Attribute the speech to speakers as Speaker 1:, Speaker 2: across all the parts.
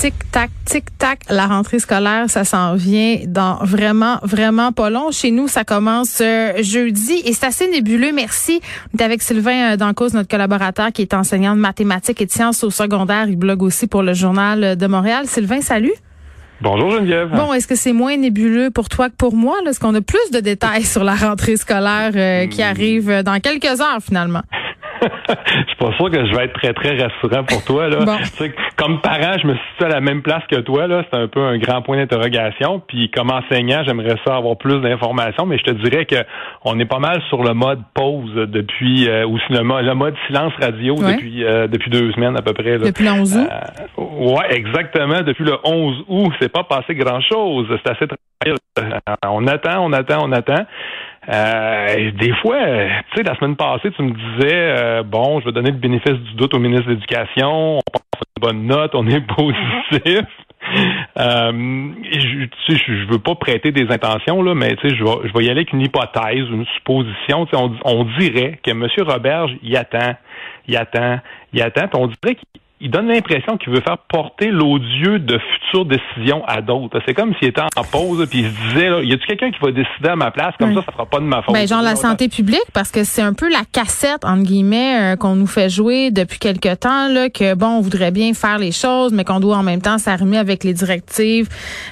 Speaker 1: tic-tac, tic-tac, la rentrée scolaire, ça s'en vient dans vraiment, vraiment pas long. Chez nous, ça commence euh, jeudi et c'est assez nébuleux. Merci. On est avec Sylvain euh, Dancause, notre collaborateur qui est enseignant de mathématiques et de sciences au secondaire. Il blogue aussi pour le Journal de Montréal. Sylvain, salut.
Speaker 2: Bonjour Geneviève.
Speaker 1: Bon, est-ce que c'est moins nébuleux pour toi que pour moi? Est-ce qu'on a plus de détails sur la rentrée scolaire euh, qui hmm. arrive dans quelques heures finalement?
Speaker 2: je suis pas sûr que je vais être très, très rassurant pour toi. Là. comme parent, je me situe à la même place que toi. Là. C'est un peu un grand point d'interrogation. Puis comme enseignant, j'aimerais ça avoir plus d'informations, mais je te dirais que on est pas mal sur le mode pause depuis euh, ou le, le, mode silence radio depuis euh, depuis deux semaines à peu près. Là.
Speaker 1: Depuis le 11 août?
Speaker 2: Euh, ouais, exactement. Depuis le 11 août, c'est pas passé grand chose. C'est assez on attend, on attend, on attend. Euh, des fois, tu sais, la semaine passée, tu me disais, euh, bon, je vais donner le bénéfice du doute au ministre de l'Éducation, on pense à une bonne note, on est positif. euh, je, tu sais, je veux pas prêter des intentions, là, mais tu sais, je vais, je vais y aller avec une hypothèse, une supposition. Tu sais, on, on dirait que M. Roberge, il attend, il attend, il attend, on dirait qu'il il donne l'impression qu'il veut faire porter l'odieux de futures décisions à d'autres. C'est comme s'il était en pause puis il se disait là, y a-tu quelqu'un qui va décider à ma place? Comme ça ça fera pas de ma faute.
Speaker 1: Ben genre la santé publique parce que c'est un peu la cassette entre guillemets euh, qu'on nous fait jouer depuis quelque temps là que bon on voudrait bien faire les choses mais qu'on doit en même temps s'arrimer avec les directives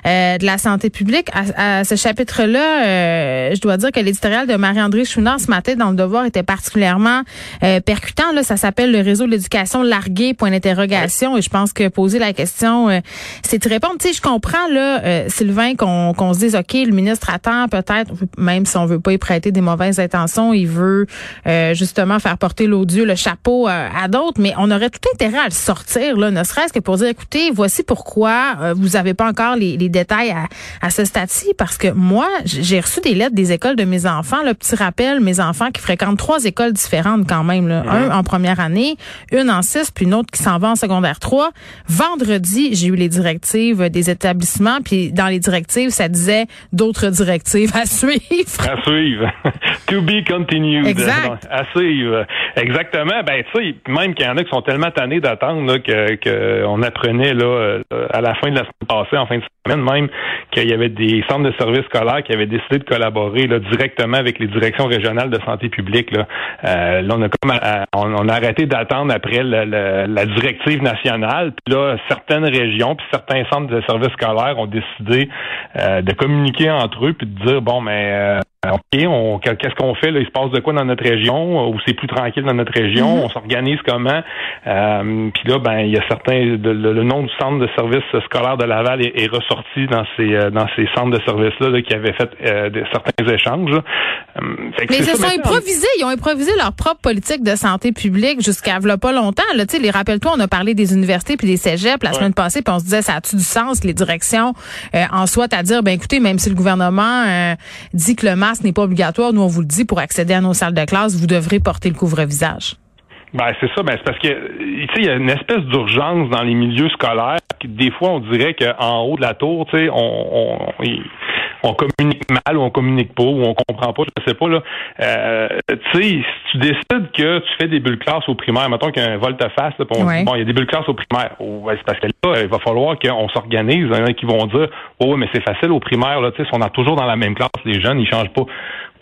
Speaker 1: euh, de la santé publique. À, ce chapitre là euh, je dois dire que l'éditorial de Marie-André Chouinard ce matin dans le devoir était particulièrement percutant là. Ça s'appelle le réseau de l'éducation largué point et je pense que poser la question, euh, c'est de répondre. Tu sais, je comprends là, euh, Sylvain, qu'on qu'on se dise, ok, le ministre attend peut-être, même si on veut pas y prêter des mauvaises intentions, il veut euh, justement faire porter l'odieux, le chapeau à d'autres, mais on aurait tout intérêt à le sortir là, ne serait-ce que pour dire, écoutez, voici pourquoi vous avez pas encore les, les détails à, à ce stade-ci, parce que moi, j'ai reçu des lettres des écoles de mes enfants. Le petit rappel, mes enfants qui fréquentent trois écoles différentes quand même, là. un en première année, une en six, puis une autre qui s'en va en secondaire 3. Vendredi, j'ai eu les directives des établissements, puis dans les directives, ça disait d'autres directives à suivre.
Speaker 2: À suivre. to be continued.
Speaker 1: Exact.
Speaker 2: À suivre. Exactement. Ben, tu sais, même qu'il y en a qui sont tellement tannés d'attendre que qu'on apprenait là euh, à la fin de la semaine passée, en fin de semaine même, qu'il y avait des centres de services scolaires qui avaient décidé de collaborer là, directement avec les directions régionales de santé publique. Là, euh, là on a comme on, a arrêté d'attendre après la, la directive nationale. Puis là, certaines régions, puis certains centres de services scolaires ont décidé euh, de communiquer entre eux, puis de dire bon, mais euh, OK, on, qu'est-ce qu'on fait là? Il se passe de quoi dans notre région Ou c'est plus tranquille dans notre région? Mm-hmm. On s'organise comment? Euh, Puis là, ben, il y a certains. le, nom du centre de services scolaires de Laval est, ressorti dans ces dans ces centres de services là, qui avaient fait certains échanges.
Speaker 1: mais ils se sont improvisés. Ils ont improvisé leur propre politique de santé publique jusqu'à pas longtemps. Là, tu sais, les rappelle-toi, on a parler des universités puis des cégeps la semaine passée, puis on se disait ça a-tu du sens les directions euh, en soit à dire ben écoutez même si le gouvernement euh, dit que le masque n'est pas obligatoire, nous on vous le dit pour accéder à nos salles de classe, vous devrez porter le couvre-visage.
Speaker 2: Ben c'est ça, ben c'est parce que tu sais il y a une espèce d'urgence dans les milieux scolaires. Des fois on dirait qu'en haut de la tour, tu sais, on, on on communique mal ou on communique pas ou on comprend pas, je sais pas là. Euh, tu sais, si tu décides que tu fais des bulles classes au primaire, mettons qu'un volte-face, bon, il y a des bulles classes au primaire. c'est parce que là, il va falloir qu'on s'organise. Il y en a qui vont dire, oh, mais c'est facile au primaire, là, tu sais, on a toujours dans la même classe, les jeunes, ils changent pas.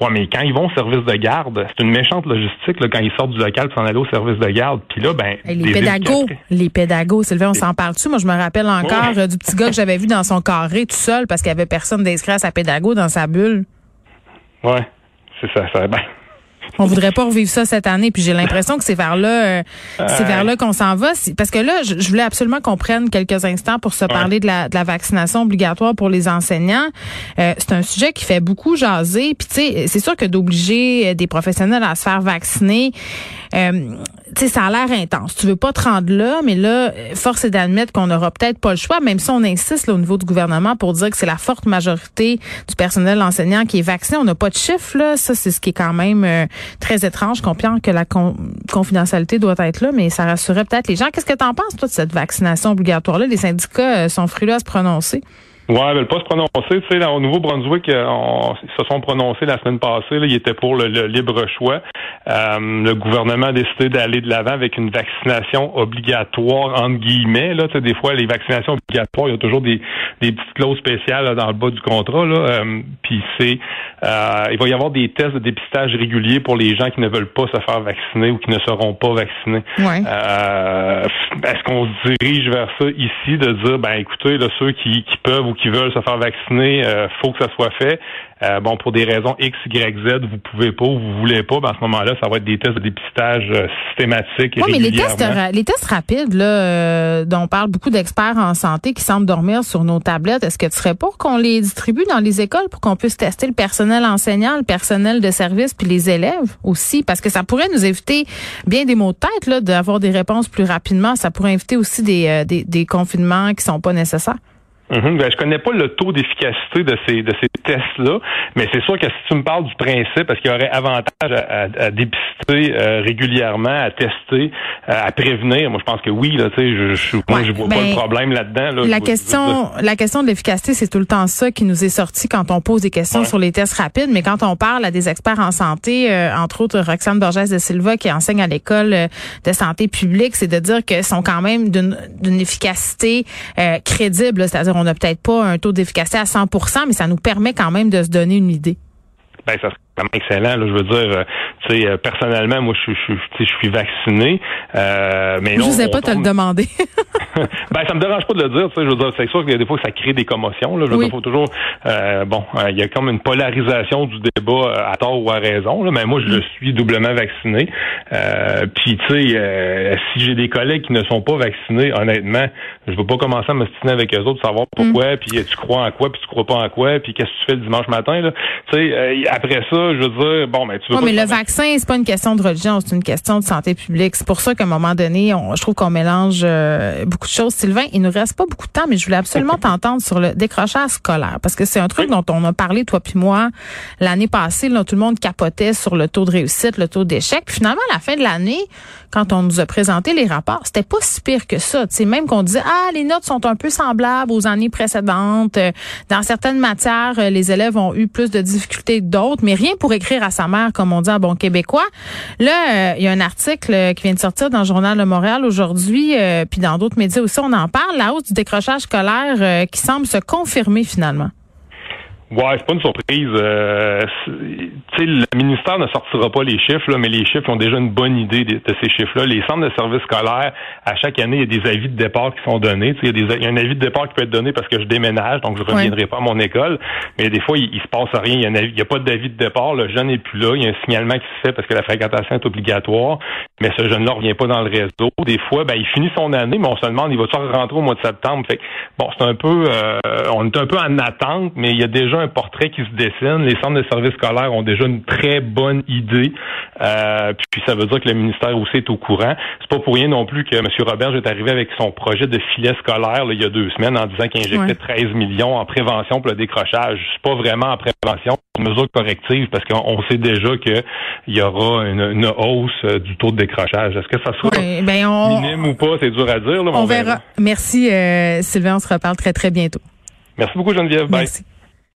Speaker 2: Ouais, mais quand ils vont au service de garde, c'est une méchante logistique là, quand ils sortent du local pour s'en aller au service de garde. Puis là, ben.
Speaker 1: les pédagogues, les pédagogues, Sylvain, on s'en parle-tu? Moi, je me rappelle encore euh, du petit gars que j'avais vu dans son carré tout seul parce qu'il y avait personne d'inscrit à sa pédago dans sa bulle.
Speaker 2: Ouais, c'est ça, ça. Ben,
Speaker 1: On voudrait pas revivre ça cette année. Puis j'ai l'impression que c'est vers là, euh, c'est vers là qu'on s'en va. Parce que là, je, voulais absolument qu'on prenne quelques instants pour se parler de la, de la vaccination obligatoire pour les enseignants. Euh, c'est un sujet qui fait beaucoup jaser. Puis tu sais, c'est sûr que d'obliger des professionnels à se faire vacciner. Euh, sais, ça a l'air intense. Tu veux pas te rendre là, mais là, force est d'admettre qu'on n'aura peut-être pas le choix, même si on insiste au niveau du gouvernement pour dire que c'est la forte majorité du personnel enseignant qui est vacciné. On n'a pas de chiffres, là. Ça, c'est ce qui est quand même euh, très étrange. Je comprends que la confidentialité doit être là, mais ça rassurait peut-être les gens. Qu'est-ce que tu en penses, toi, de cette vaccination obligatoire-là? Les syndicats euh, sont frileux à se prononcer.
Speaker 2: Ouais, ils veulent pas se prononcer. Tu sais, au Nouveau-Brunswick, euh, ils se sont prononcés la semaine passée. Là, ils étaient pour le, libre choix. Euh, le gouvernement a décidé d'aller de l'avant avec une vaccination obligatoire entre guillemets. Là, tu sais, des fois, les vaccinations obligatoires, il y a toujours des, des petites clauses spéciales dans le bas du contrat. Là. Euh, puis c'est, il va y avoir des tests de dépistage réguliers pour les gens qui ne veulent pas se faire vacciner ou qui ne seront pas vaccinés.
Speaker 1: Ouais.
Speaker 2: Est-ce qu'on se dirige vers ça ici de dire, ben écoutez, là, ceux qui, qui peuvent ou qui veulent se faire vacciner, euh, faut que ça soit fait. Euh, bon, pour des raisons X, Y, Z, vous pouvez pas ou vous voulez pas, ben à ce moment-là, ça va être des tests de dépistage euh, systématiques.
Speaker 1: Oui, mais les tests, les tests rapides, là, euh, dont on parle beaucoup d'experts en santé qui semblent dormir sur nos tablettes, est-ce que tu serais pour qu'on les distribue dans les écoles pour qu'on puisse tester le personnel enseignant, le personnel de service, puis les élèves aussi? Parce que ça pourrait nous éviter bien des maux de tête, là, d'avoir des réponses plus rapidement. Ça pourrait éviter aussi des, des, des confinements qui sont pas nécessaires.
Speaker 2: Mm ben, je connais pas le taux d'efficacité de ces de ces tests-là, mais c'est sûr que si tu me parles du principe, parce qu'il y aurait avantage à, à, dépister euh, régulièrement, à tester, euh, à prévenir, moi je pense que oui, là, tu sais, je, je, moi je vois pas le problème là-dedans.
Speaker 1: la question, la question de l'efficacité, c'est tout le temps ça qui nous est sorti quand on pose des questions sur les tests rapides, mais quand on parle à des experts en santé, euh, entre autres Roxane Borges de Silva qui enseigne à l'école de santé publique, c'est de dire qu'ils sont quand même d'une efficacité crédible, c'est-à-dire on n'a peut-être pas un taux d'efficacité à 100 mais ça nous permet quand même de se donner une idée.
Speaker 2: Ben, ça excellent. Là, je veux dire, euh, tu sais, euh, personnellement, moi, je, je, je, je suis vacciné. Euh, mais
Speaker 1: je ne sais pas te le demander.
Speaker 2: ben, ça me dérange pas de le dire. Je veux dire, c'est sûr que des fois, ça crée des commotions. Là. Je veux dire, faut toujours, euh, bon, il y a comme une polarisation du débat à tort ou à raison. Là, mais moi, je suis doublement vacciné. Puis, tu sais, si j'ai des collègues qui ne sont pas vaccinés, honnêtement, je veux pas commencer à me m'ostiner avec eux autres, savoir pourquoi, mm. puis tu crois en quoi, puis tu crois pas en quoi, puis qu'est-ce que tu fais le dimanche matin. Là. Tu sais, après ça, je veux dire, bon, mais tu veux
Speaker 1: mais le vaccin, c'est pas une question de religion, c'est une question de santé publique. C'est pour ça qu'à un moment donné, on, je trouve qu'on mélange euh, beaucoup de choses. Sylvain, il nous reste pas beaucoup de temps, mais je voulais absolument t'entendre sur le décrochage scolaire parce que c'est un truc dont on a parlé toi puis moi l'année passée. Là, tout le monde capotait sur le taux de réussite, le taux d'échec. Puis finalement, à la fin de l'année, quand on nous a présenté les rapports, c'était pas si pire que ça. sais, même qu'on disait ah les notes sont un peu semblables aux années précédentes. Dans certaines matières, les élèves ont eu plus de difficultés que d'autres, mais rien pour écrire à sa mère, comme on dit en bon québécois. Là, euh, il y a un article qui vient de sortir dans le journal de Montréal aujourd'hui, puis dans d'autres médias aussi, on en parle, la hausse du décrochage scolaire qui semble se confirmer finalement.
Speaker 2: Ouais, c'est pas une surprise. Euh, le ministère ne sortira pas les chiffres, là, mais les chiffres ont déjà une bonne idée de, ces chiffres-là. Les centres de services scolaires, à chaque année, il y a des avis de départ qui sont donnés. Il y, a des, il y a un avis de départ qui peut être donné parce que je déménage, donc je ne reviendrai pas à mon école. Mais des fois, il, il se passe rien. Il y a, pas d'avis de départ. Le jeune n'est plus là. Il y a un signalement qui se fait parce que la fréquentation est obligatoire. Mais ce jeune-là revient pas dans le réseau. Des fois, ben, il finit son année, mais on se demande, il va-tu rentrer au mois de septembre? Fait bon, c'est un peu, euh, on est un peu en attente, mais il y a déjà un portrait qui se dessine. Les centres de services scolaires ont déjà une très bonne idée. Euh, puis ça veut dire que le ministère aussi est au courant. C'est pas pour rien non plus que M. Robert est arrivé avec son projet de filet scolaire il y a deux semaines en disant qu'il injectait 13 millions en prévention pour le décrochage. C'est pas vraiment en prévention, c'est une mesure corrective parce qu'on sait déjà qu'il y aura une, hausse euh, du taux de décrochage. Est-ce que ça sera ben minime ou pas, c'est dur à dire.
Speaker 1: on, verra. Merci euh, Sylvain, on se reparle très très bientôt.
Speaker 2: Merci beaucoup Geneviève. Bye.